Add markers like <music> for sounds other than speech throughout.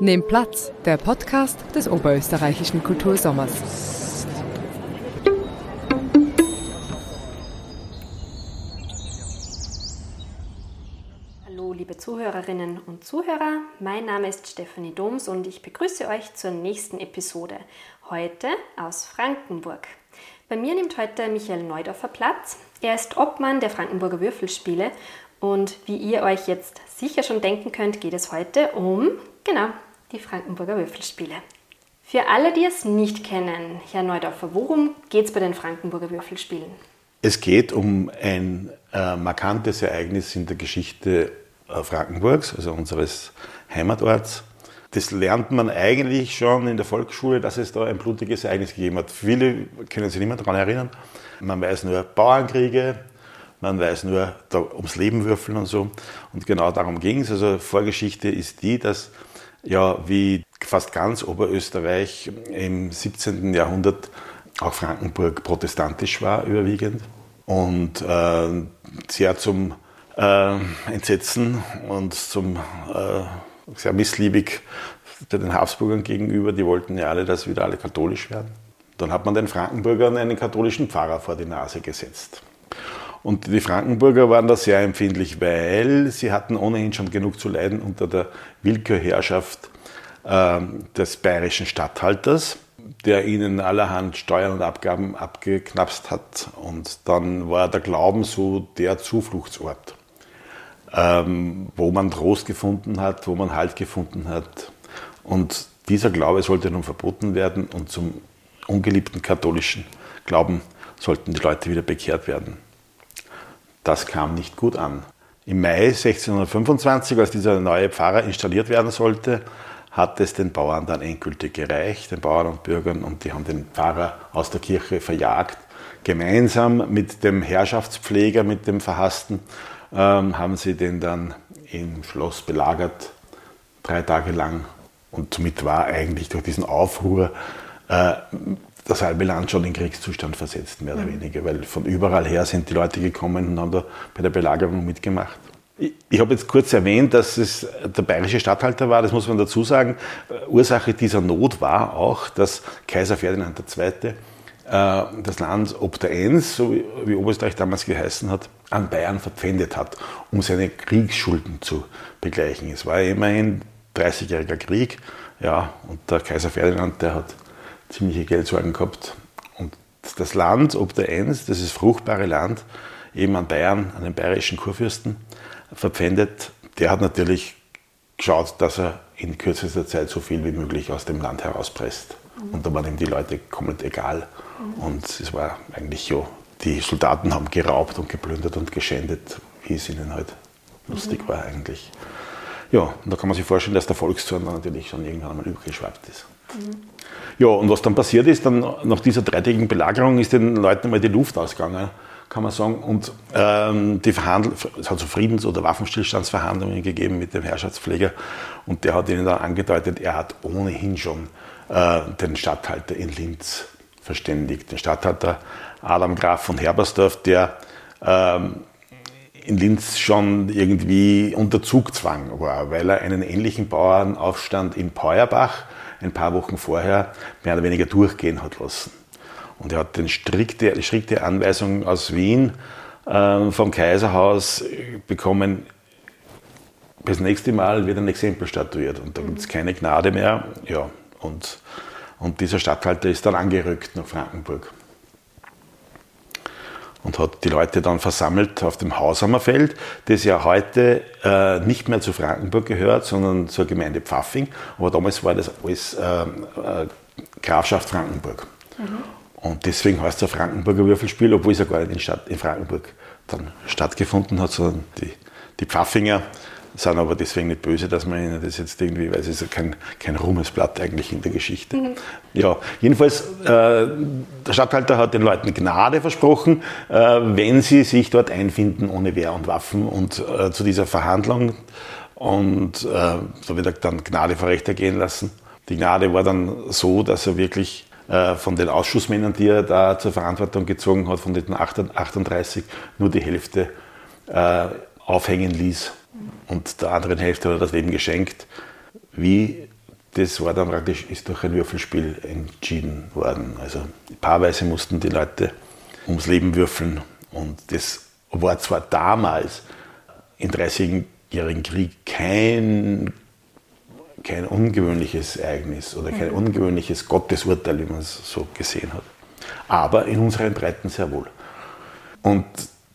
Nehmt Platz, der Podcast des Oberösterreichischen Kultursommers. Mein Name ist Stefanie Doms und ich begrüße euch zur nächsten Episode. Heute aus Frankenburg. Bei mir nimmt heute Michael Neudorfer Platz. Er ist Obmann der Frankenburger Würfelspiele und wie ihr euch jetzt sicher schon denken könnt, geht es heute um, genau, die Frankenburger Würfelspiele. Für alle, die es nicht kennen, Herr Neudorfer, worum geht es bei den Frankenburger Würfelspielen? Es geht um ein äh, markantes Ereignis in der Geschichte äh, Frankenburgs, also unseres Heimatorts. Das lernt man eigentlich schon in der Volksschule, dass es da ein blutiges Ereignis gegeben hat. Viele können sich nicht mehr daran erinnern. Man weiß nur Bauernkriege, man weiß nur ums Leben würfeln und so. Und genau darum ging es. Also Vorgeschichte ist die, dass ja wie fast ganz Oberösterreich im 17. Jahrhundert auch Frankenburg protestantisch war überwiegend und äh, sehr zum äh, Entsetzen und zum äh, sehr missliebig den Habsburgern gegenüber. Die wollten ja alle, dass wieder alle katholisch werden. Dann hat man den Frankenburgern einen katholischen Pfarrer vor die Nase gesetzt. Und die Frankenburger waren da sehr empfindlich, weil sie hatten ohnehin schon genug zu leiden unter der Willkürherrschaft äh, des bayerischen Statthalters, der ihnen allerhand Steuern und Abgaben abgeknapst hat. Und dann war der Glauben so der Zufluchtsort, ähm, wo man Trost gefunden hat, wo man Halt gefunden hat. Und dieser Glaube sollte nun verboten werden und zum ungeliebten katholischen Glauben sollten die Leute wieder bekehrt werden. Das kam nicht gut an. Im Mai 1625, als dieser neue Pfarrer installiert werden sollte, hat es den Bauern dann endgültig gereicht, den Bauern und Bürgern, und die haben den Pfarrer aus der Kirche verjagt. Gemeinsam mit dem Herrschaftspfleger, mit dem Verhassten, ähm, haben sie den dann im Schloss belagert, drei Tage lang. Und somit war eigentlich durch diesen Aufruhr äh, das halbe Land schon in Kriegszustand versetzt, mehr oder mhm. weniger, weil von überall her sind die Leute gekommen und haben da bei der Belagerung mitgemacht. Ich, ich habe jetzt kurz erwähnt, dass es der bayerische Statthalter war, das muss man dazu sagen. Äh, Ursache dieser Not war auch, dass Kaiser Ferdinand II. Äh, das Land ob der Enns, so wie Oberösterreich damals geheißen hat, an Bayern verpfändet hat, um seine Kriegsschulden zu begleichen. Es war immerhin 30-jähriger Krieg, ja, und der Kaiser Ferdinand, der hat ziemliche Geldsorgen gehabt. Und das Land ob der Enns, das ist fruchtbare Land, eben an Bayern, an den bayerischen Kurfürsten verpfändet, der hat natürlich geschaut, dass er in kürzester Zeit so viel wie möglich aus dem Land herauspresst. Und da waren ihm die Leute komplett egal. Und es war eigentlich ja, die Soldaten haben geraubt und geplündert und geschändet, wie es ihnen halt lustig mhm. war eigentlich. Ja, und da kann man sich vorstellen, dass der Volkszorn dann natürlich schon irgendwann einmal übergeschwappt ist. Mhm. Ja, und was dann passiert ist, dann nach dieser dreitägigen Belagerung ist den Leuten mal die Luft ausgegangen, kann man sagen. Und ähm, die Verhandl es hat so Friedens- oder Waffenstillstandsverhandlungen gegeben mit dem Herrschaftspfleger. Und der hat ihnen dann angedeutet, er hat ohnehin schon äh, den Statthalter in Linz verständigt. Den Statthalter Adam Graf von Herbersdorf, der ähm, in Linz schon irgendwie unter Zugzwang war, weil er einen ähnlichen Bauernaufstand in Peuerbach ein paar Wochen vorher mehr oder weniger durchgehen hat lassen. Und er hat den strikte, strikte Anweisung aus Wien äh, vom Kaiserhaus bekommen, das nächste Mal wird ein Exempel statuiert und da gibt es keine Gnade mehr. Ja, und, und dieser Statthalter ist dann angerückt nach Frankenburg und hat die Leute dann versammelt auf dem Haushammerfeld, das ja heute äh, nicht mehr zu Frankenburg gehört, sondern zur Gemeinde Pfaffing. Aber damals war das alles äh, äh, Grafschaft Frankenburg. Mhm. Und deswegen heißt es ein Frankenburger Würfelspiel, obwohl es ja gar nicht in, Stadt, in Frankenburg dann stattgefunden hat, sondern die, die Pfaffinger sind aber deswegen nicht böse, dass man ihnen das jetzt irgendwie, weil es ist ja kein, kein Ruhmesblatt eigentlich in der Geschichte. Mhm. Ja, jedenfalls, äh, der Stadthalter hat den Leuten Gnade versprochen, äh, wenn sie sich dort einfinden ohne Wehr und Waffen und äh, zu dieser Verhandlung und äh, so wird er dann Gnade vor Recht ergehen lassen. Die Gnade war dann so, dass er wirklich äh, von den Ausschussmännern, die er da zur Verantwortung gezogen hat, von den 38 nur die Hälfte äh, aufhängen ließ und der anderen Hälfte hat er das Leben geschenkt. Wie das war dann praktisch, ist durch ein Würfelspiel entschieden worden. Also paarweise mussten die Leute ums Leben würfeln. Und das war zwar damals im 30-jährigen Krieg kein, kein ungewöhnliches Ereignis oder kein mhm. ungewöhnliches Gottesurteil, wie man es so gesehen hat. Aber in unseren Breiten sehr wohl. Und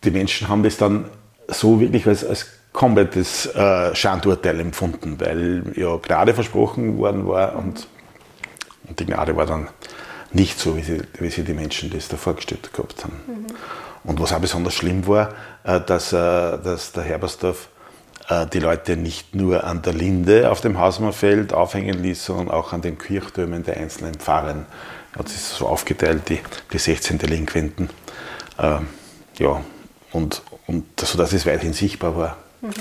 die Menschen haben das dann so wirklich als, als komplettes äh, Schandurteil empfunden, weil ja Gnade versprochen worden war und, und die Gnade war dann nicht so, wie sie, wie sie die Menschen das da vorgestellt gehabt haben. Mhm. Und was auch besonders schlimm war, äh, dass, äh, dass der Herbersdorf äh, die Leute nicht nur an der Linde auf dem Hausmannfeld aufhängen ließ, sondern auch an den Kirchtürmen der einzelnen Pfarren. Er hat sich so aufgeteilt, die, die 16 Delinquenten. Ähm, ja, und, und sodass es weithin sichtbar war. Mhm.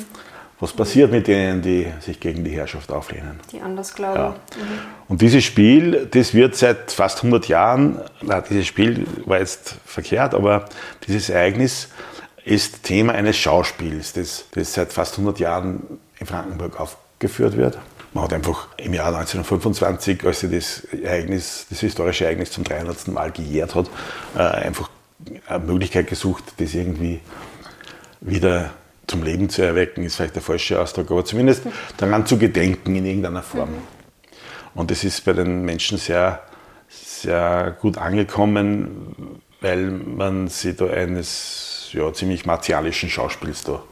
Was passiert mit denen, die sich gegen die Herrschaft auflehnen? Die anders glauben. Ja. Mhm. Und dieses Spiel, das wird seit fast 100 Jahren, na, dieses Spiel war jetzt verkehrt, aber dieses Ereignis ist Thema eines Schauspiels, das, das seit fast 100 Jahren in Frankenburg aufgeführt wird. Man hat einfach im Jahr 1925, als sie das Ereignis, das historische Ereignis zum 300. Mal gejährt hat, äh, einfach eine Möglichkeit gesucht, das irgendwie wieder zum Leben zu erwecken, ist vielleicht der falsche Ausdruck, aber zumindest daran zu gedenken in irgendeiner Form. Mhm. Und das ist bei den Menschen sehr, sehr gut angekommen, weil man sich da eines ja, ziemlich martialischen Schauspiels da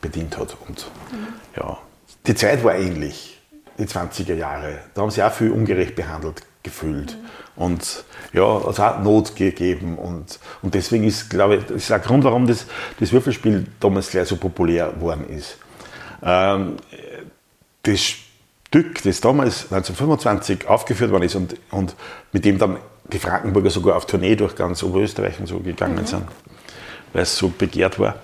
bedient hat. Und mhm. ja, die Zeit war ähnlich, die 20er Jahre. Da haben sie auch viel ungerecht behandelt gefühlt. Mhm. Und ja, es hat Not gegeben. Und, und deswegen ist, glaube ich, das ist ein Grund, warum das, das Würfelspiel damals gleich so populär geworden ist. Ähm, das Stück, das damals 1925 aufgeführt worden ist und, und mit dem dann die Frankenburger sogar auf Tournee durch ganz Oberösterreich und so gegangen mhm. sind, weil es so begehrt war,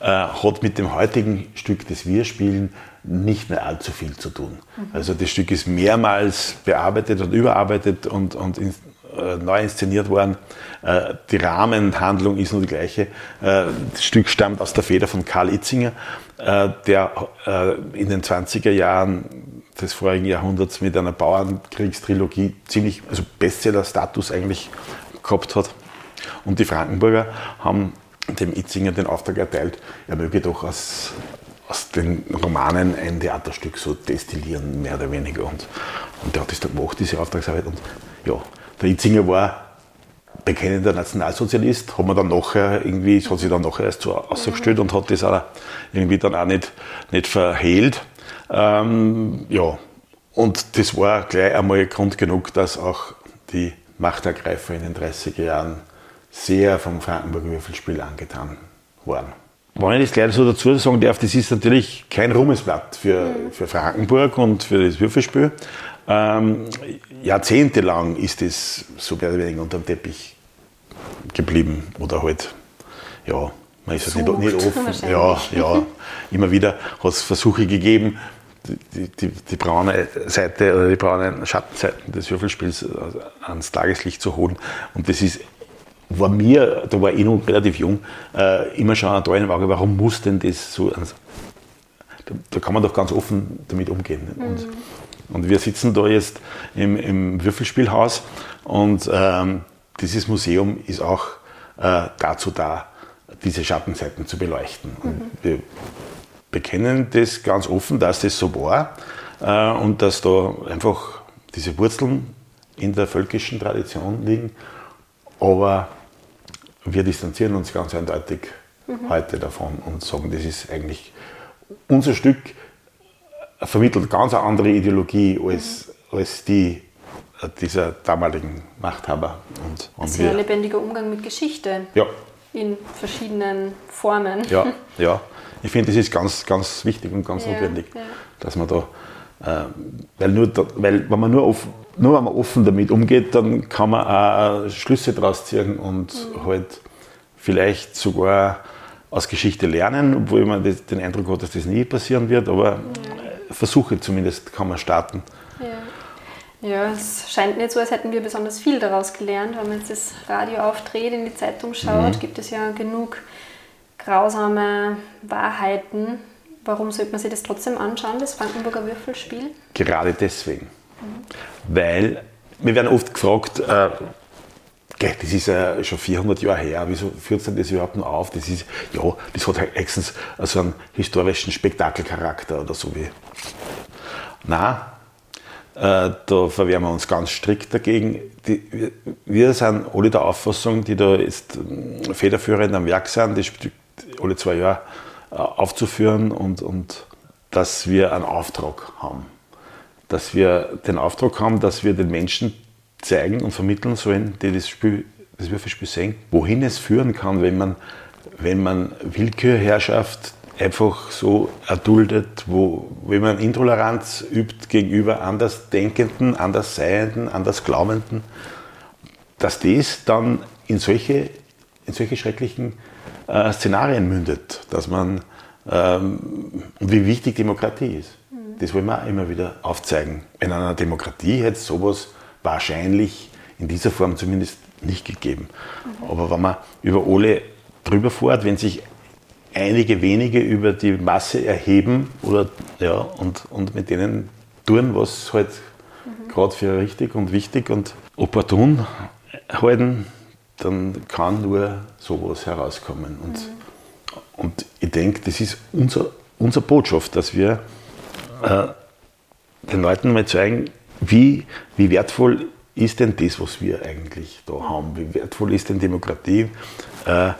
äh, hat mit dem heutigen Stück, das wir spielen, nicht mehr allzu viel zu tun. Also das Stück ist mehrmals bearbeitet und überarbeitet und, und in, äh, neu inszeniert worden. Äh, die Rahmenhandlung ist nur die gleiche. Äh, das Stück stammt aus der Feder von Karl Itzinger, äh, der äh, in den 20er Jahren des vorigen Jahrhunderts mit einer Bauernkriegstrilogie ziemlich, also Bestseller-Status eigentlich gehabt hat. Und die Frankenburger haben dem Itzinger den Auftrag erteilt, er möge doch aus aus den Romanen ein Theaterstück so destillieren, mehr oder weniger. Und, und der hat das dann gemacht, diese Auftragsarbeit. Und ja, der Itzinger war bekennender Nationalsozialist, hat man dann nachher irgendwie, hat sich dann nachher erst so ausgestellt und hat das auch irgendwie dann auch nicht, nicht verhehlt. Ähm, ja, und das war gleich einmal Grund genug, dass auch die Machtergreifer in den 30er Jahren sehr vom Frankenburger Würfelspiel angetan waren. Wenn ich das gleich so dazu sagen darf, das ist natürlich kein Ruhmesblatt für, für Frankenburg und für das Würfelspiel. Ähm, jahrzehntelang ist es so mehr oder weniger unter dem Teppich geblieben oder halt, ja, man ist halt nicht, nicht offen. Ja, ja, immer wieder hat es Versuche gegeben, die, die, die, braune Seite oder die braunen Schattenseiten des Würfelspiels ans Tageslicht zu holen. Und das ist war mir, da war ich noch relativ jung, äh, immer schon ein Dorn im Auge, warum muss denn das so, also, da, da, kann man doch ganz offen damit umgehen. Mhm. Und, und, wir sitzen da jetzt im, im Würfelspielhaus und ähm, dieses Museum ist auch äh, dazu da, diese Schattenseiten zu beleuchten. Mhm. wir bekennen das ganz offen, dass das so war äh, und dass da einfach diese Wurzeln in der völkischen Tradition liegen. Aber wir distanzieren uns ganz eindeutig mhm. heute davon und sagen, das ist eigentlich unser Stück, vermittelt ganz eine andere Ideologie als, mhm. als die dieser damaligen Machthaber. Und, und Sehr lebendiger Umgang mit Geschichte. Ja. In verschiedenen Formen. Ja, <laughs> ja. Ich finde, das ist ganz, ganz wichtig und ganz ja, notwendig, ja. dass man da, äh, weil, nur da, weil wenn man nur offen, nur wenn man offen damit umgeht, dann kann man auch Schlüsse daraus ziehen und mhm. halt vielleicht sogar aus Geschichte lernen, obwohl man den Eindruck hat, dass das nie passieren wird, aber ja. Versuche zumindest kann man starten. Ja. Ja, es scheint nicht so, als hätten wir besonders viel daraus gelernt. Wenn man jetzt das Radio aufdreht, in die Zeitung schaut, mhm. gibt es ja genug grausame Wahrheiten. Warum sollte man sich das trotzdem anschauen, das Frankenburger Würfelspiel? Gerade deswegen. Weil wir werden oft gefragt, äh, das ist ja schon 400 Jahre her, wieso führt denn das überhaupt noch auf? Das ist, ja, das hat höchstens so einen historischen Spektakelcharakter oder so wie. Nein, äh, da verwehren wir uns ganz strikt dagegen. Die, wir, wir, sind alle der Auffassung, die da jetzt äh, federführend am Werk sind, das alle zwei Jahre äh, aufzuführen und, und dass wir einen Auftrag haben. Dass wir den Auftrag haben, dass wir den Menschen zeigen und vermitteln sollen, die das, Spiel, das Würfelspiel sehen, wohin es führen kann, wenn man, wenn man Willkürherrschaft einfach so erduldet, wo, wenn man Intoleranz übt gegenüber Andersdenkenden, Andersseienden, Andersglaubenden, dass das dann in solche, in solche schrecklichen äh, Szenarien mündet, dass man, ähm, und wie wichtig Demokratie ist. Das wollen wir auch immer wieder aufzeigen. In einer Demokratie hätte es sowas wahrscheinlich in dieser Form zumindest nicht gegeben. Mhm. Aber wenn man über alle drüber fährt, wenn sich einige wenige über die Masse erheben oder, ja, und, und mit denen tun, was halt mhm. gerade für richtig und wichtig und opportun halten, dann kann nur sowas herauskommen. Und, mhm. und ich denke, das ist unser, unsere Botschaft, dass wir äh, den Leuten mal zeigen, wie, wie wertvoll ist denn das, was wir eigentlich da haben? Wie wertvoll ist denn Demokratie? Äh,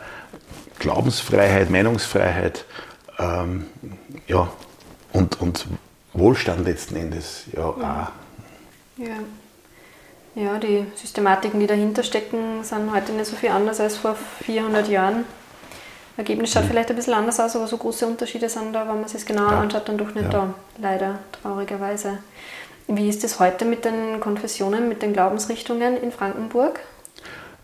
Glaubensfreiheit, Meinungsfreiheit ähm, ja, und, und Wohlstand letzten Endes ja, auch. Ja. ja, die Systematiken, die dahinter stecken, sind heute nicht so viel anders als vor 400 Jahren. Ergebnis schaut mhm. vielleicht ein bisschen anders aus, aber so große Unterschiede sind da, wenn man sich es genauer ja. anschaut, dann doch nicht ja. da, leider, traurigerweise. Wie ist es heute mit den Konfessionen, mit den Glaubensrichtungen in Frankenburg?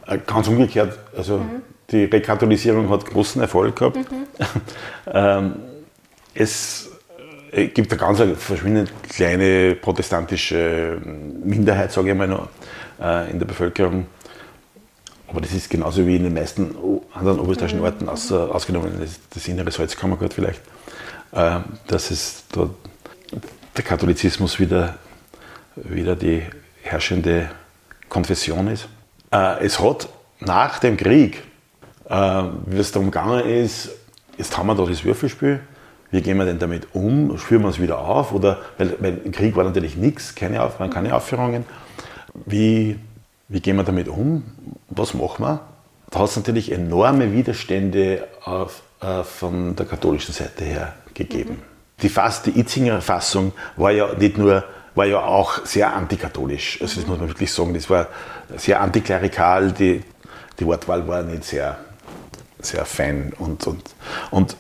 Äh, ganz umgekehrt. Also mhm die Rekatholisierung hat großen Erfolg gehabt. Mhm. <laughs> ähm, es äh, gibt eine ganz verschwindend kleine protestantische Minderheit, sage ich mal noch, äh, in der Bevölkerung. Aber das ist genauso wie in den meisten anderen oberösterreichischen mhm. Orten, außer, ausgenommen das, das innere Salzkammergut vielleicht, äh, dass es dort der Katholizismus wieder, wieder die herrschende Konfession ist. Äh, es hat nach dem Krieg äh, wie es darum gegangen ist, jetzt haben wir da das Würfelspiel, wie gehen wir denn damit um? Spüren wir es wieder auf? Oder, weil, weil im Krieg war natürlich nichts, keine, keine Aufführungen. Wie, wie gehen wir damit um? Was machen wir? Da hat es natürlich enorme Widerstände auf, äh, von der katholischen Seite her gegeben. Mhm. Die, Fass, die Itzinger Fassung war ja nicht nur war ja auch sehr antikatholisch. Also das muss man wirklich sagen, das war sehr antiklerikal, die, die Wortwahl war nicht sehr sehr fein. Und, und, und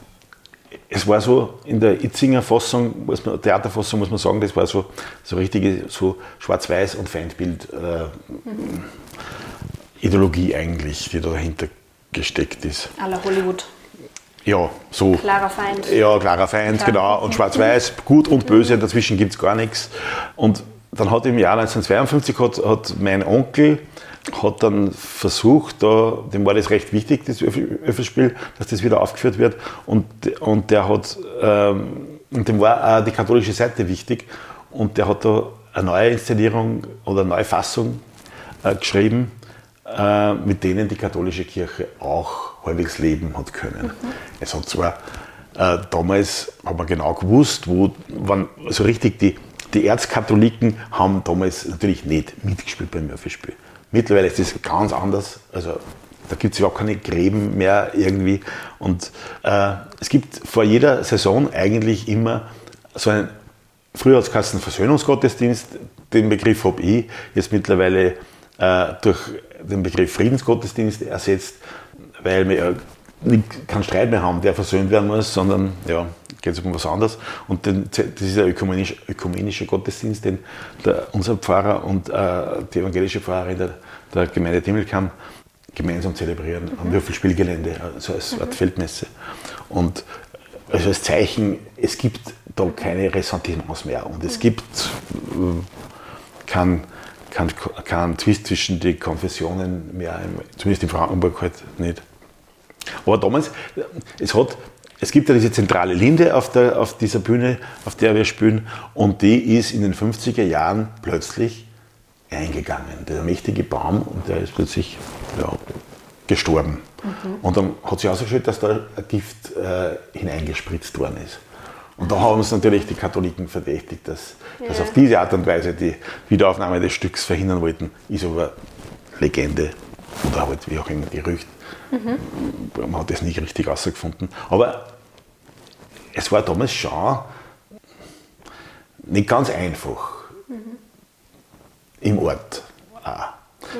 es war so in der Itzinger Fassung, muss man, Theaterfassung muss man sagen, das war so, so richtige so Schwarz-Weiß- und Feindbild äh, mhm. Ideologie eigentlich, die da dahinter gesteckt ist. Aller Hollywood. Ja, so. Klarer Feind. Ja, klarer Feind, Klar. genau. Und Schwarz-Weiß, gut und böse, dazwischen gibt es gar nichts. Und dann hat im Jahr 1952 hat, hat mein Onkel hat dann versucht, da, dem war das recht wichtig, das Öffelspiel, dass das wieder aufgeführt wird. Und, und der hat, ähm, und dem war auch die katholische Seite wichtig. Und der hat da eine neue Inszenierung oder eine neue Fassung äh, geschrieben, äh, mit denen die katholische Kirche auch halbwegs leben hat können. Mhm. Es hat zwar äh, damals, haben wir genau gewusst, wo, wann, also richtig die, die Erzkatholiken haben damals natürlich nicht mitgespielt beim Murphy-Spiel. Mittlerweile ist das ganz anders. Also da gibt es überhaupt keine Gräben mehr irgendwie. Und äh, es gibt vor jeder Saison eigentlich immer so einen, früher als Kassen Versöhnungsgottesdienst, den Begriff habe ich jetzt mittlerweile äh, durch den Begriff Friedensgottesdienst ersetzt, weil wir ja keinen Streit mehr haben, der versöhnt werden muss, sondern ja, geht es um was anderes. Und den, das ist der ökumenische, ökumenische Gottesdienst, den der, unser Pfarrer und äh, die evangelische Pfarrerin der, der Gemeinde Dimmelkamm gemeinsam zelebrieren mhm. am Würfelspielgelände, also als mhm. Feldmesse. Und also als Zeichen, es gibt da keine Ressentiments mehr und es gibt äh, keinen kein, kein Twist zwischen den Konfessionen mehr, zumindest in Frankenburg halt nicht. Aber damals, es hat es gibt ja diese zentrale Linde auf, der, auf dieser Bühne, auf der wir spielen, und die ist in den 50er Jahren plötzlich eingegangen. Der mächtige Baum, und der ist plötzlich ja, gestorben. Mhm. Und dann hat sich herausgestellt, dass da ein Gift äh, hineingespritzt worden ist. Und da haben uns natürlich die Katholiken verdächtigt, dass, ja. dass auf diese Art und Weise die Wiederaufnahme des Stücks verhindern wollten. Ist aber Legende oder halt wie auch immer Gerücht. Mhm. Man hat das nicht richtig herausgefunden. Aber es war damals schon nicht ganz einfach. Im Ort auch. Ja.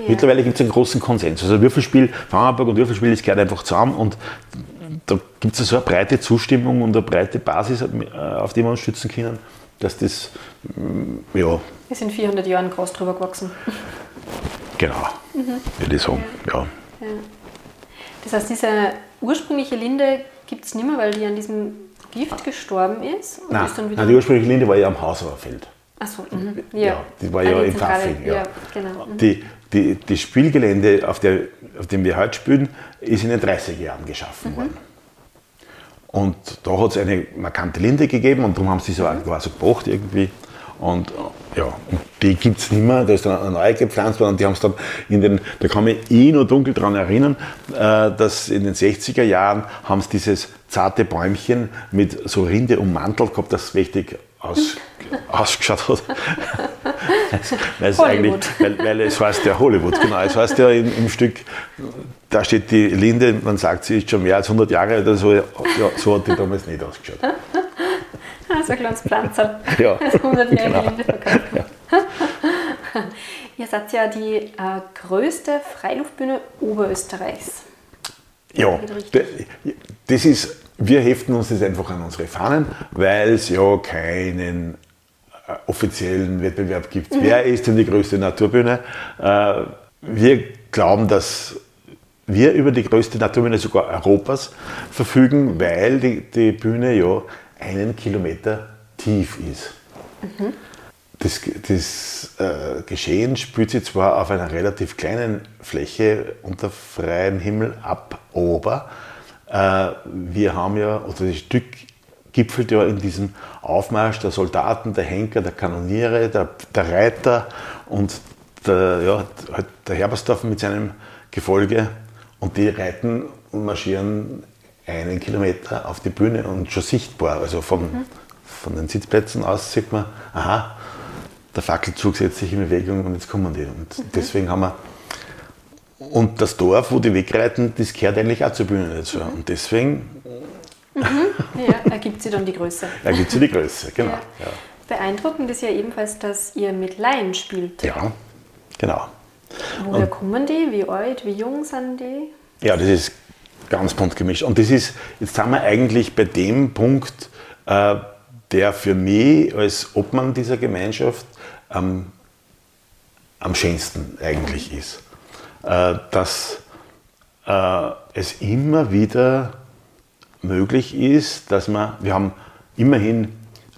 Mittlerweile gibt es einen großen Konsens. Also Würfelspiel, Farmerburg und Würfelspiel, das gehört einfach zusammen und da gibt es so eine breite Zustimmung und eine breite Basis, äh, auf die wir uns stützen können, dass das, mm, ja. Wir sind 400 Jahren groß drüber gewachsen. Genau, mhm. würde ich sagen, ja. ja. Das heißt, diese ursprüngliche Linde gibt es nicht mehr, weil die an diesem Gift gestorben ist? Nein, ist Nein, die ursprüngliche Linde war ja am Hausauerfeld. Achso, mhm. ja. ja. Die war ja, im Pfaffing. Ja. ja genau. Mhm. Die, die, das Spielgelände, auf, der, auf dem wir heute spielen, ist in den 30er Jahren geschaffen mhm. worden. Und da hat es eine markante Linde gegeben und darum haben sie so, mhm. so gebracht irgendwie. Und ja, und die gibt es nicht mehr, da ist dann eine neue gepflanzt worden und die haben es dann in den, da kann ich eh nur dunkel daran erinnern, äh, dass in den 60er Jahren haben sie dieses zarte Bäumchen mit so Rinde ummantelt gehabt, das richtig aus, ausgeschaut hat. <laughs> weil, es eigentlich, weil, weil es heißt ja Hollywood, genau. Es heißt ja im, im, Stück, da steht die Linde, man sagt, sie ist schon mehr als 100 Jahre oder so. Ja, so hat die damals nicht ausgeschaut. <laughs> so ein kleines Pflanzer. <laughs> Ja. Das 100 Jahre genau. Linde verkauft. Ja. Ihr seid ja die äh, größte Freiluftbühne Oberösterreichs. Ja, das ist, wir heften uns das einfach an unsere Fahnen, weil es ja keinen offiziellen Wettbewerb gibt. Mhm. Wer ist denn die größte Naturbühne? Äh, wir glauben, dass wir über die größte Naturbühne sogar Europas verfügen, weil die, die Bühne ja einen Kilometer tief ist. Mhm. Das, das äh, Geschehen spielt sich zwar auf einer relativ kleinen Fläche unter freiem Himmel ab, aber äh, wir haben ja, oder das Stück gipfelt ja in diesem Aufmarsch der Soldaten, der Henker, der Kanoniere, der, der Reiter und der, ja, halt der Herbersdorf mit seinem Gefolge und die reiten und marschieren einen Kilometer auf die Bühne und schon sichtbar. Also von, mhm. von den Sitzplätzen aus sieht man, aha, der Fackelzug setzt sich in Bewegung und jetzt kommen die. Und mhm. deswegen haben wir. Und das Dorf, wo die wegreiten, das gehört eigentlich auch zur Bühne dazu. Mhm. Und deswegen. Mhm. Ja, ergibt sie dann die Größe. Ergibt sie die Größe, genau. Ja. Ja. Beeindruckend ist ja ebenfalls, dass ihr mit Laien spielt. Ja, genau. Woher und, kommen die? Wie alt, wie jung sind die? Ja, das ist ganz bunt gemischt. Und das ist, jetzt sind wir eigentlich bei dem Punkt, äh, der für mich als Obmann dieser Gemeinschaft am, am schönsten eigentlich ist. Äh, dass äh, es immer wieder möglich ist, dass man, wir haben immerhin,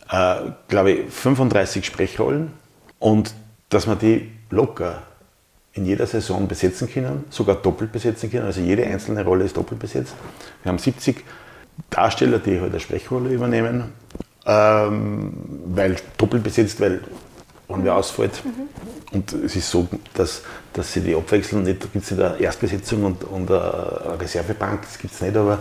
äh, glaube ich, 35 Sprechrollen und dass man die locker in jeder Saison besetzen können, sogar doppelt besetzen können. Also jede einzelne Rolle ist doppelt besetzt. Wir haben 70 Darsteller, die halt eine Sprechrolle übernehmen, ähm, weil doppelt besetzt, weil wenn wer ausfällt. Mhm. Und es ist so, dass, dass sie die abwechseln. Nicht, da gibt es nicht eine Erstbesetzung und, und eine Reservebank, das gibt es nicht, aber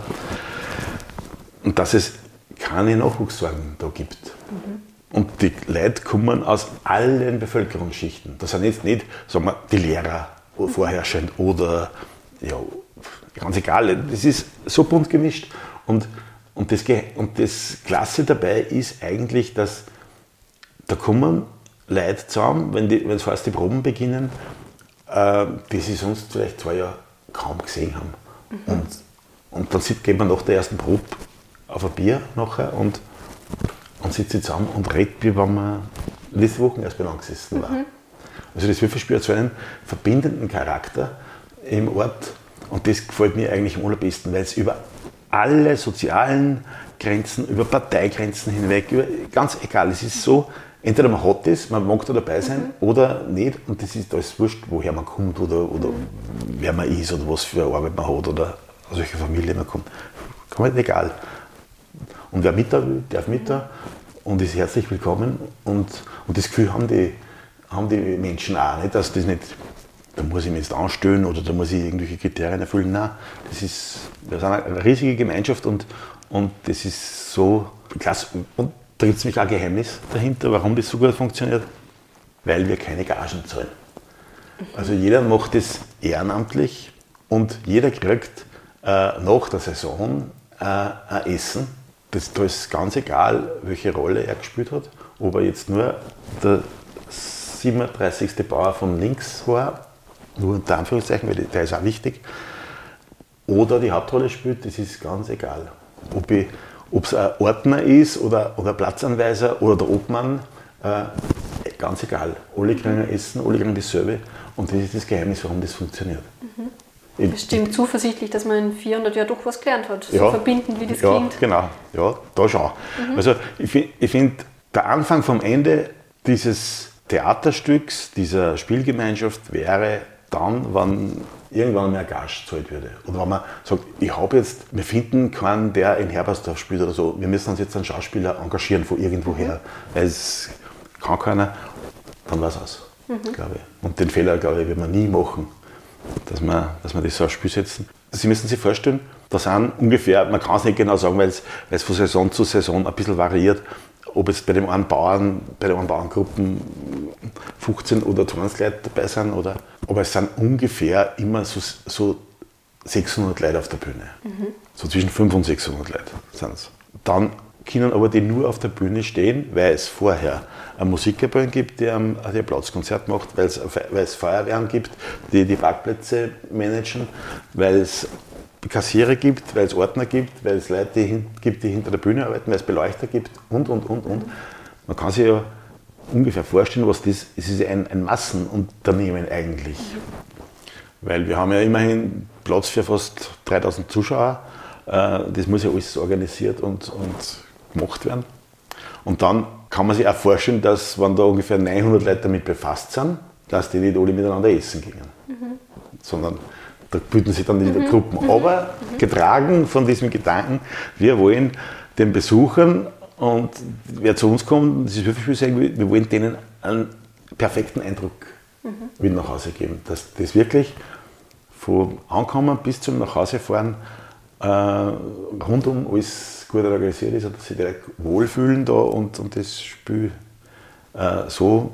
und dass es keine Nachwuchssorgen da gibt. Mhm. Und die Leute kommen aus allen Bevölkerungsschichten. Das sind jetzt nicht, sagen wir, die Lehrer vorherrschend oder ja, ganz egal. Das ist so bunt gemischt. Und, und, das, und das Klasse dabei ist eigentlich, dass da kommen Leute zusammen, wenn, die, wenn heißt, die Proben beginnen, äh, die sie sonst vielleicht zwei Jahre kaum gesehen haben. Mhm. Und, und dann sieht, geht man nach der ersten Probe auf ein Bier nachher und, und sitzt zusammen und redet, wie wenn man letzte Woche erst beieinander gesessen war. Mhm. Also das Würfelspiel hat so einen verbindenden Charakter im Ort und das gefällt mir eigentlich am allerbesten, weil es über alle sozialen Grenzen, über Parteigrenzen hinweg, über, ganz egal, es ist so entweder man hat das, man mag da dabei sein mhm. oder nicht und das ist alles wurscht, woher man kommt oder, oder wer man ist oder was für eine Arbeit man hat oder aus welcher Familie man kommt. Man egal. Und wer mit da will, darf mit da und ist herzlich willkommen und, und das Gefühl haben die, haben die Menschen auch, nicht, dass das nicht da muss ich mich jetzt anstellen oder da muss ich irgendwelche Kriterien erfüllen. Nein, das ist, wir sind eine riesige Gemeinschaft und, und das ist so klasse. Und da gibt es nämlich ein Geheimnis dahinter, warum das so gut funktioniert. Weil wir keine Gagen zahlen. Also jeder macht das ehrenamtlich und jeder kriegt äh, nach der Saison äh, ein Essen. Das, da ist ganz egal, welche Rolle er gespielt hat. Ob er jetzt nur der 37. Bauer von links war, nur unter Anführungszeichen, weil der ist auch wichtig, oder die Hauptrolle spielt, das ist ganz egal. Ob ich ob es ein Ordner ist oder, oder Platzanweiser oder der Obmann, äh, ganz egal. Alle kriegen Essen, alle kriegen dasselbe. Und das ist das Geheimnis, warum das funktioniert. Mhm. Bestimmt zuversichtlich, dass man in 400 Jahren doch was gelernt hat. So ja, verbindend wie das ja, klingt. genau. Ja, da schon. Mhm. Also ich, ich finde, der Anfang vom Ende dieses Theaterstücks, dieser Spielgemeinschaft wäre dann, wenn irgendwann mehr Gage gezahlt würde. Oder wenn man sagt, ich habe jetzt, wir finden keinen, der in Herbersdorf spielt oder so, wir müssen uns jetzt einen Schauspieler engagieren von irgendwoher, mhm. weil es kann keiner, dann war es aus, mhm. glaube ich. Und den Fehler, glaube ich, wird man nie machen, dass man, dass man das so aufs Spiel setzen. Sie müssen sich vorstellen, da sind ungefähr, man kann es nicht genau sagen, weil es, weil es von Saison zu Saison ein bisschen variiert, ob jetzt bei dem einen Bauern, bei den Bauerngruppen 15 oder 20 Leute dabei sind, oder, aber es sind ungefähr immer so, so 600 Leute auf der Bühne. Mhm. So zwischen 500 und 600 Leute sind es. Dann können aber die nur auf der Bühne stehen, weil es vorher eine Musikkapelle gibt, die ein, die ein Platzkonzert macht, weil es, weil es Feuerwehren gibt, die die Parkplätze managen, weil es Kassierer gibt, weil es Ordner gibt, weil es Leute gibt, die hinter der Bühne arbeiten, weil es Beleuchter gibt und, und, und, und. Man kann sich ja ungefähr vorstellen, was das ist. Es ist ein, ein Massenunternehmen eigentlich. Weil wir haben ja immerhin Platz für fast 3000 Zuschauer. Äh, das muss ja alles organisiert und, und gemacht werden. Und dann kann man sich auch vorstellen, dass, wenn da ungefähr 900 Leute damit befasst sind, dass die nicht alle miteinander essen gehen. Mhm. Sondern da bilden sich dann wieder mhm. Gruppen. Aber mhm. getragen von diesem Gedanken, wir wollen den Besuchern und wer zu uns kommt, das ist wirklich sagen, wir wollen denen einen perfekten Eindruck mhm. mit nach Hause geben. Dass das wirklich von Ankommen bis zum Nachhausefahren äh, rundum alles gut organisiert ist und dass sie direkt wohlfühlen da und, und das Spiel äh, so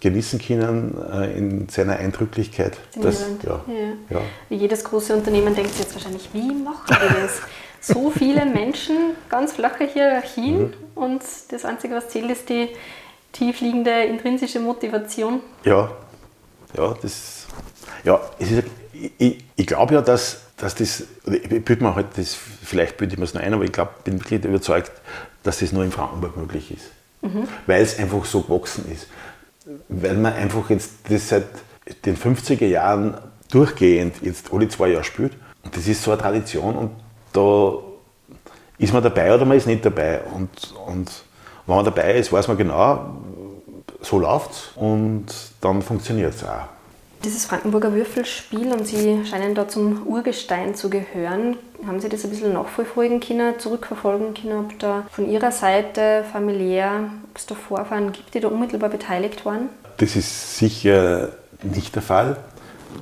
genießen können äh, in seiner Eindrücklichkeit. Das, ja, ja. Ja. Jedes große Unternehmen denkt sich jetzt wahrscheinlich, wie machen wir das? <laughs> so viele Menschen, ganz flache Hierarchien mhm. und das Einzige, was zählt, ist die tiefliegende intrinsische Motivation. Ja, ja, das, ja, es ist, ich, ich glaube ja, dass, dass das, ich bilde mir halt das, vielleicht bilde ich mir es noch ein, aber ich glaube, bin wirklich überzeugt, dass das nur in Frankenburg möglich ist. Mhm. Weil es einfach so gewachsen ist weil man einfach jetzt das seit den 50er Jahren durchgehend jetzt alle zwei Jahre spielt. Und das ist so eine Tradition und da ist man dabei oder man ist nicht dabei. Und, und wenn man dabei ist, weiß man genau, so läuft es und dann funktioniert es auch. Dieses Frankenburger Würfelspiel und Sie scheinen da zum Urgestein zu gehören. Haben Sie das ein bisschen nachverfolgen können, zurückverfolgen können, ob da von Ihrer Seite familiär, ob es da Vorfahren gibt, die da unmittelbar beteiligt waren? Das ist sicher nicht der Fall.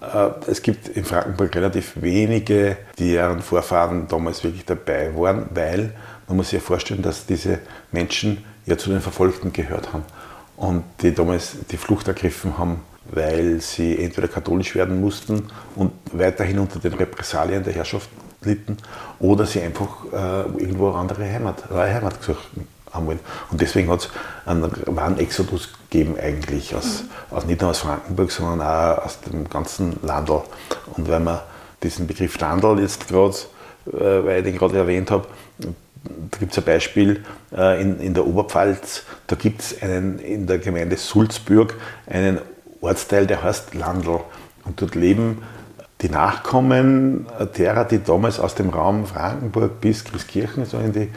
Äh, es gibt in Frankenburg relativ wenige, deren Vorfahren damals wirklich dabei waren, weil man muss sich ja vorstellen, dass diese Menschen ja zu den Verfolgten gehört haben und die damals die Flucht ergriffen haben weil sie entweder katholisch werden mussten und weiterhin unter den Repressalien der Herrschaft litten oder sie einfach äh, irgendwo eine andere Heimat, eine Heimat gesucht haben wollen. Und deswegen hat es einen wahren Exodus gegeben eigentlich, aus, mhm. aus, nicht nur aus Frankenburg, sondern auch aus dem ganzen Landl. Und weil man diesen Begriff Landl jetzt gerade, äh, weil ich den gerade erwähnt habe, da gibt es ein Beispiel äh, in, in der Oberpfalz, da gibt es in der Gemeinde Sulzburg einen Ortsteil, der heißt Landl. Und dort leben die Nachkommen derer, die damals aus dem Raum Frankenburg bis Christkirchen, so in, die,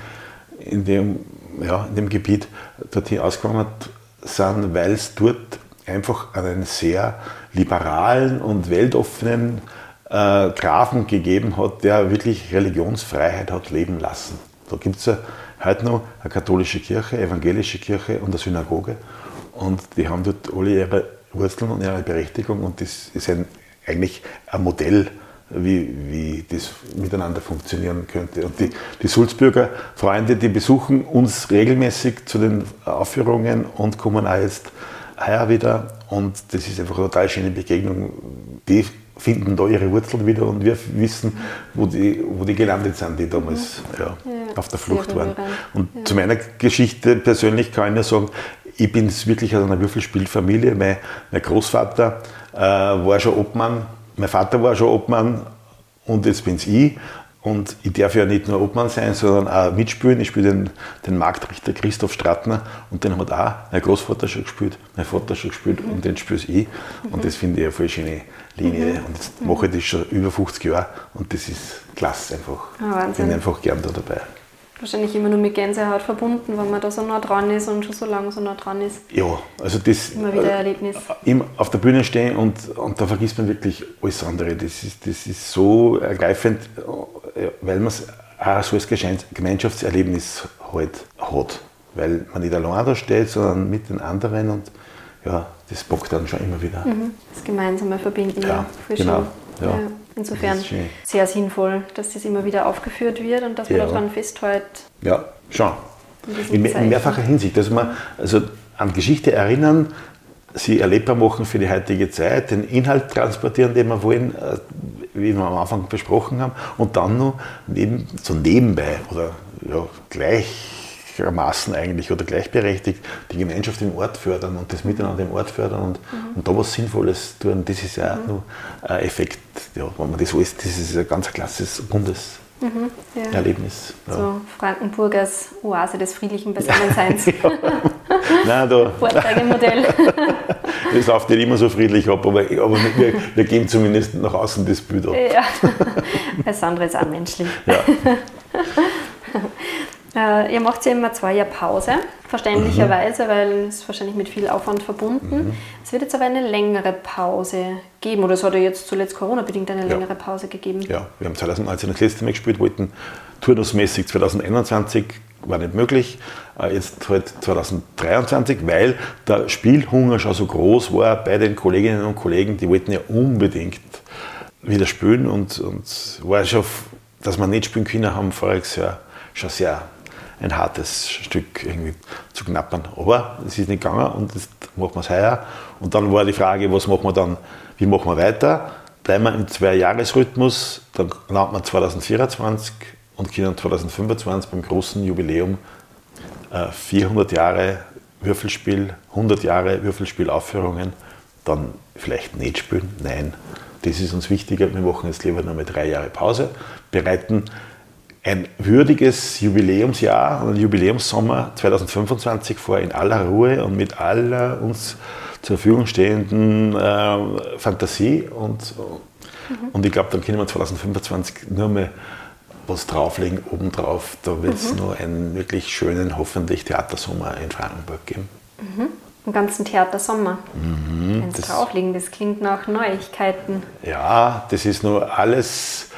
in, dem, ja, in dem Gebiet dorthin ausgewandert sind, weil es dort einfach einen sehr liberalen und weltoffenen äh, Grafen gegeben hat, der wirklich Religionsfreiheit hat leben lassen. Da gibt es ja heute noch eine katholische Kirche, evangelische Kirche und eine Synagoge. Und die haben dort alle ihre Wurzeln und ihre Berechtigung und das ist ein, eigentlich ein Modell, wie, wie das miteinander funktionieren könnte. Und die, die Sulzbürger Freunde, die besuchen uns regelmäßig zu den Aufführungen und kommen auch jetzt heuer wieder. Und das ist einfach eine total schöne Begegnung. Die finden da ihre Wurzeln wieder und wir wissen, wo die, wo die gelandet sind, die damals ja, ja, auf der Flucht waren. Und zu meiner Geschichte persönlich kann ich nur sagen, ich bin wirklich aus einer Würfelspielfamilie. Mein, mein Großvater äh, war schon Obmann, mein Vater war schon Obmann und jetzt bin ich. Und ich darf ja nicht nur Obmann sein, sondern auch mitspielen. Ich spiele den, den Marktrichter Christoph Stratner und den hat auch mein Großvater schon gespielt, mein Vater schon gespielt und den spiele ich. Und das finde ich eine voll schöne Linie. Mhm. Und jetzt mache ich das schon über 50 Jahre und das ist klasse einfach. Oh, Wahnsinn. Bin einfach gern da dabei wahrscheinlich immer nur mit Gänsehaut verbunden, wenn man da so nah dran ist und schon so lange so nah dran ist. Ja, also das. Immer wieder ein Erlebnis. Äh, auf der Bühne stehen und, und da vergisst man wirklich alles andere. Das ist, das ist so ergreifend, äh, weil man es auch so als Gemeinschaftserlebnis halt hat. Weil man nicht allein da steht, sondern mit den anderen und ja, das bockt dann schon immer wieder. Mhm. Das gemeinsame Verbinden, ja, ja genau. Ja. ja. Insofern sehr sinnvoll, dass das immer wieder aufgeführt wird und dass man ja. daran festhält. Ja, schon. In, in, mehrfacher Hinsicht. Also, man, also an Geschichte erinnern, sie erlebbar machen für die heutige Zeit, den Inhalt transportieren, den wir wollen, äh, wie wir am Anfang besprochen haben, und dann noch neben, so nebenbei oder ja, gleich gleichermaßen eigentlich oder gleichberechtigt die Gemeinschaft im Ort fördern und das Miteinander im Ort fördern und, mhm. und da was Sinnvolles tun. Das ist ja auch mhm. noch ein Effekt, ja, wenn man das alles, das ist ein ganz klasses Bundes. Mhm, ja. Erlebnis. Ja. So Frankenburg als Oase des friedlichen Beisammenseins. <laughs> ja. Nein, da. <laughs> Vorträgemodell. <laughs> das läuft nicht immer so friedlich ab, aber, aber wir, wir geben zumindest nach außen das Bild ab. Ja. Alles andere ist auch menschlich. Ja. Äh, ihr macht ja immer zwei Jahre Pause, verständlicherweise, mhm. weil es wahrscheinlich mit viel Aufwand verbunden. Mhm. Es wird jetzt aber eine längere Pause geben, oder es hat ja jetzt zuletzt Corona-bedingt eine längere ja. Pause gegeben. Ja, wir haben 2019 das letzte Mal gespielt, wollten turnusmäßig 2021, war nicht möglich. Äh, jetzt halt 2023, weil der Spielhunger schon so groß war bei den Kolleginnen und Kollegen, die wollten ja unbedingt wieder spielen und, und war schon, dass wir nicht spielen können haben voriges Jahr schon sehr ein hartes Stück irgendwie zu knappern. Aber es ist nicht gegangen und jetzt machen wir es heuer. Und dann war die Frage, was machen wir dann, wie machen wir weiter? Bleiben wir im Zwei-Jahres-Rhythmus, dann landen wir 2024 und können 2025 beim großen Jubiläum 400 äh, Jahre Würfelspiel, 100 Jahre Würfelspielaufführungen, dann vielleicht nicht spielen. Nein, das ist uns wichtiger. Wir machen jetzt lieber noch mal drei Jahre Pause, bereiten ein würdiges Jubiläumsjahr, ein Jubiläumssommer 2025 vor in aller Ruhe und mit aller uns zur Verfügung stehenden äh, Fantasie. Und, mhm. und ich glaube, dann können wir 2025 nur mehr was drauflegen, obendrauf. Da wird es mhm. nur einen wirklich schönen, hoffentlich Theatersommer in Frankenburg geben. Mhm. Einen ganzen Theatersommer. Mhm, Eins drauflegen, das klingt nach Neuigkeiten. Ja, das ist nur alles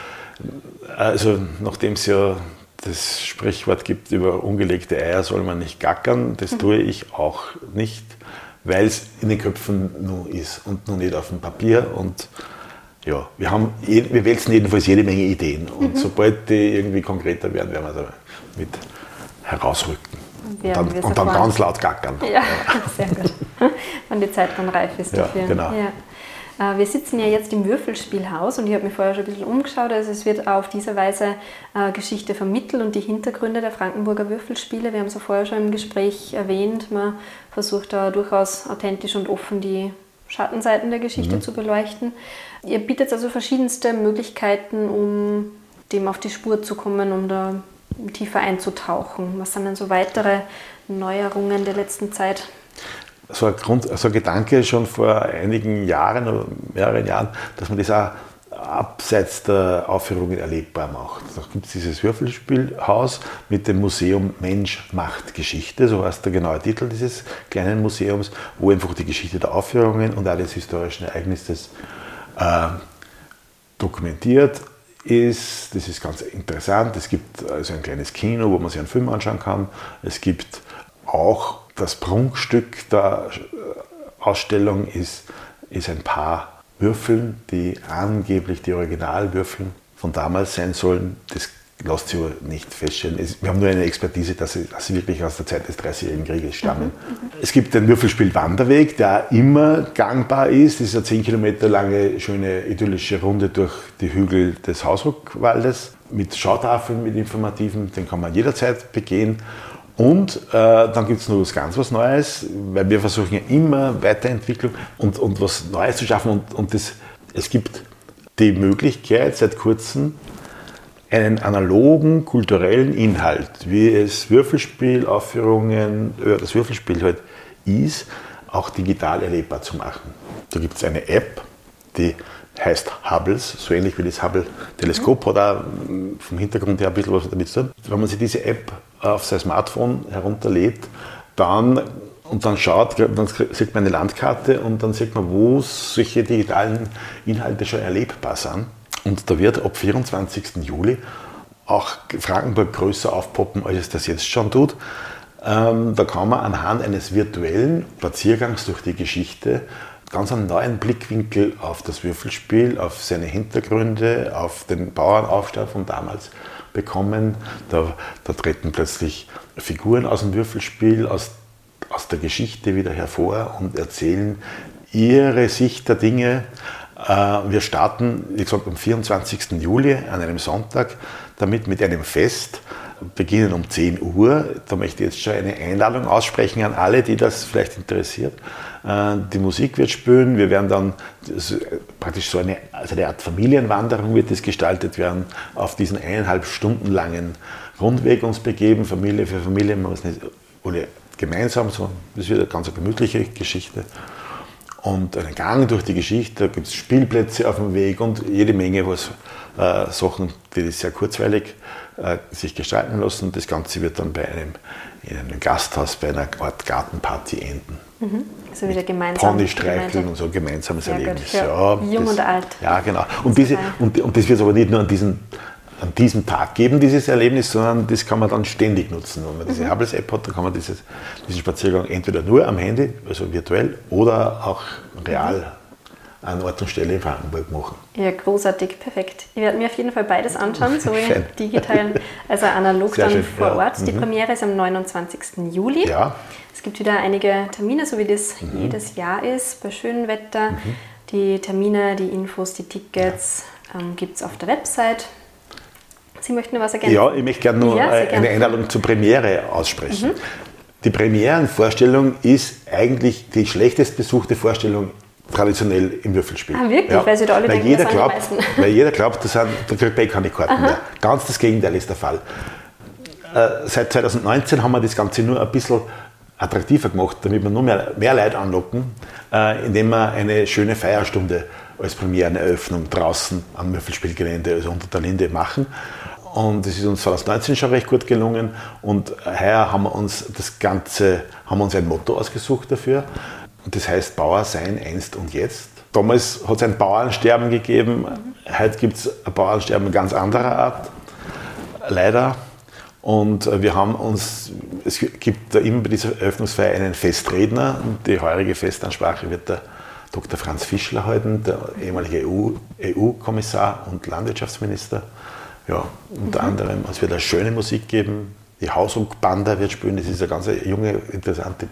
also nachdem es ja das Sprichwort gibt, über ungelegte Eier soll man nicht gackern, das tue ich auch nicht, weil es in den Köpfen nur ist und nur nicht auf dem Papier. Und ja, wir, haben, wir wälzen jedenfalls jede Menge Ideen. Und mhm. sobald die irgendwie konkreter werden, werden wir damit herausrücken. Und dann, und dann ganz laut gackern. Ja, <laughs> sehr gut. Wenn die Zeit dann reif ist dafür. Ja, genau. Ja. Äh, wir sitzen ja jetzt im Würfelspielhaus und ich habe mir vorher schon ein bisschen umgeschaut. Also es wird auf diese Weise äh, Geschichte vermittelt und die Hintergründe der Frankenburger Würfelspiele. Wir haben es ja vorher schon im Gespräch erwähnt. Man versucht da durchaus authentisch und offen die Schattenseiten der Geschichte mhm. zu beleuchten. Ihr bietet also verschiedenste Möglichkeiten, um dem auf die Spur zu kommen, um da tiefer einzutauchen. Was sind denn so weitere Neuerungen der letzten Zeit? So ein, Grund, so ein Gedanke schon vor einigen Jahren oder mehreren Jahren, dass man das auch abseits der Aufführungen erlebbar macht. Da gibt es dieses Würfelspielhaus mit dem Museum Mensch macht Geschichte, so heißt der genaue Titel dieses kleinen Museums, wo einfach die Geschichte der Aufführungen und alles historischen Ereignisses äh, dokumentiert ist. Das ist ganz interessant. Es gibt also ein kleines Kino, wo man sich einen Film anschauen kann. Es gibt auch das Prunkstück der Ausstellung ist, ist ein paar Würfeln, die angeblich die Originalwürfeln von damals sein sollen. Das lässt sich aber nicht feststellen. Wir haben nur eine Expertise, dass sie, dass sie wirklich aus der Zeit des Dreißigjährigen Krieges stammen. Mhm. Es gibt den Würfelspiel-Wanderweg, der immer gangbar ist. Das ist eine 10 Kilometer lange, schöne, idyllische Runde durch die Hügel des Hausruckwaldes mit Schautafeln, mit Informativen. Den kann man jederzeit begehen. Und äh, dann gibt es noch was ganz was Neues, weil wir versuchen ja immer Weiterentwicklung und, und was Neues zu schaffen. Und, und das, es gibt die Möglichkeit seit kurzem, einen analogen kulturellen Inhalt, wie es Würfelspielaufführungen, äh, das Würfelspiel halt ist, auch digital erlebbar zu machen. Da gibt es eine App, die heißt Hubbles, so ähnlich wie das Hubble-Teleskop, hat auch vom Hintergrund her ein bisschen was damit zu tun. Wenn man sich diese App auf sein Smartphone herunterlädt, dann und dann schaut, dann sieht man eine Landkarte und dann sieht man, wo solche digitalen Inhalte schon erlebbar sind. Und da wird ab 24. Juli auch Frankenburg größer aufpoppen, als es das jetzt schon tut. Ähm, da kann man anhand eines virtuellen Spaziergangs durch die Geschichte ganz einen neuen Blickwinkel auf das Würfelspiel, auf seine Hintergründe, auf den Bauernaufstand von damals bekommen. Da, da treten plötzlich Figuren aus dem Würfelspiel, aus, aus der Geschichte wieder hervor und erzählen ihre Sicht der Dinge. Äh, wir starten, wie gesagt, am 24. Juli an einem Sonntag damit mit einem Fest, beginnen um 10 Uhr. Da möchte ich jetzt schon eine Einladung aussprechen an alle, die das vielleicht interessiert. Äh, die Musik wird spielen, wir werden dann praktisch so eine, also eine Art Familienwanderung wird es gestaltet werden, auf diesen eineinhalb Stunden langen Rundweg uns begeben, Familie für Familie, man muss nicht alle gemeinsam, so, das wird eine ganz gemütliche Geschichte und einen Gang durch die Geschichte. Da gibt es Spielplätze auf dem Weg und jede Menge was, äh, Sachen, die sehr kurzweilig äh, sich gestalten lassen. Das Ganze wird dann bei einem, in einem Gasthaus, bei einer Art Gartenparty enden. Mhm. Also wieder gemeinsam. Pony streicheln und so ein gemeinsames ja, Erlebnis. Ja, Jung das, und alt. Ja, genau. Und, diese, und, und das wird es aber nicht nur an diesen an diesem Tag geben, dieses Erlebnis, sondern das kann man dann ständig nutzen. Wenn man diese mhm. Hubbles-App hat, dann kann man dieses, diesen Spaziergang entweder nur am Handy, also virtuell, oder auch real. An Ort und Stelle in Frankenburg machen. Ja, großartig, perfekt. Ich werde mir auf jeden Fall beides anschauen, sowohl digital als auch analog <laughs> Sehr dann schön. vor Ort. Ja. Die mhm. Premiere ist am 29. Juli. Ja. Es gibt wieder einige Termine, so wie das mhm. jedes Jahr ist, bei schönem Wetter. Mhm. Die Termine, die Infos, die Tickets ja. ähm, gibt es auf der Website Sie möchten was ergänzen? Ja, ich möchte gerne nur ja, eine Einladung zur Premiere aussprechen. Mhm. Die Premierenvorstellung ist eigentlich die schlechtest besuchte Vorstellung traditionell im Würfelspiel. Ah, wirklich? Ja. Weil sie da alle weil denken, jeder glaubt, Weil jeder glaubt, das sind, da kriegt man keine Karten Aha. mehr. Ganz das Gegenteil ist der Fall. Äh, seit 2019 haben wir das Ganze nur ein bisschen attraktiver gemacht, damit wir nur mehr, mehr Leute anlocken, äh, indem wir eine schöne Feierstunde als Premiereneröffnung draußen am Würfelspielgelände, also unter der Linde machen. Und es ist uns 2019 schon recht gut gelungen. Und heuer haben wir uns das Ganze, haben wir uns ein Motto ausgesucht dafür. Und das heißt Bauer sein, einst und jetzt. Damals hat es ein Bauernsterben gegeben. Heute gibt es ein Bauernsterben ganz anderer Art. Leider. Und wir haben uns, es gibt immer bei dieser Eröffnungsfeier einen Festredner. Die heurige Festansprache wird der Dr. Franz Fischler halten, der ehemalige EU-Kommissar EU und Landwirtschaftsminister. Ja, unter mhm. anderem, es wird eine schöne Musik geben. Die Hausruck-Banda wird spielen. Das ist eine ganz junge, interessante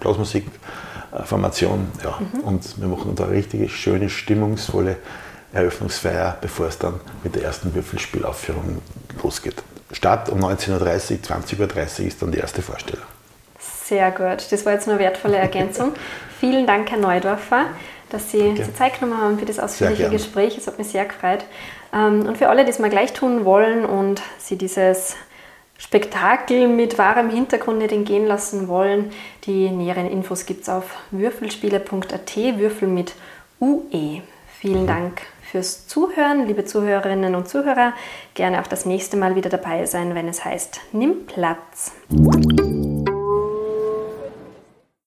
Blasmusikformation. Ja, mhm. Und wir machen da eine richtig schöne, stimmungsvolle Eröffnungsfeier, bevor es dann mit der ersten Würfelspielaufführung losgeht. Start um 19.30 Uhr, 20.30 Uhr ist dann die erste Vorstellung. Sehr gut, das war jetzt eine wertvolle Ergänzung. <laughs> Vielen Dank, Herr Neudorfer dass Sie okay. Zeit genommen haben für das ausführliche Gespräch. Es hat mich sehr gefreut. Ähm, und für alle, die es mal gleich tun wollen und Sie dieses Spektakel mit wahrem Hintergrund nicht entgehen lassen wollen, die näheren Infos gibt es auf würfelspiele.at, Würfel mit UE. Vielen Dank fürs Zuhören, liebe Zuhörerinnen und Zuhörer. Gerne auch das nächste Mal wieder dabei sein, wenn es heißt Nimm Platz.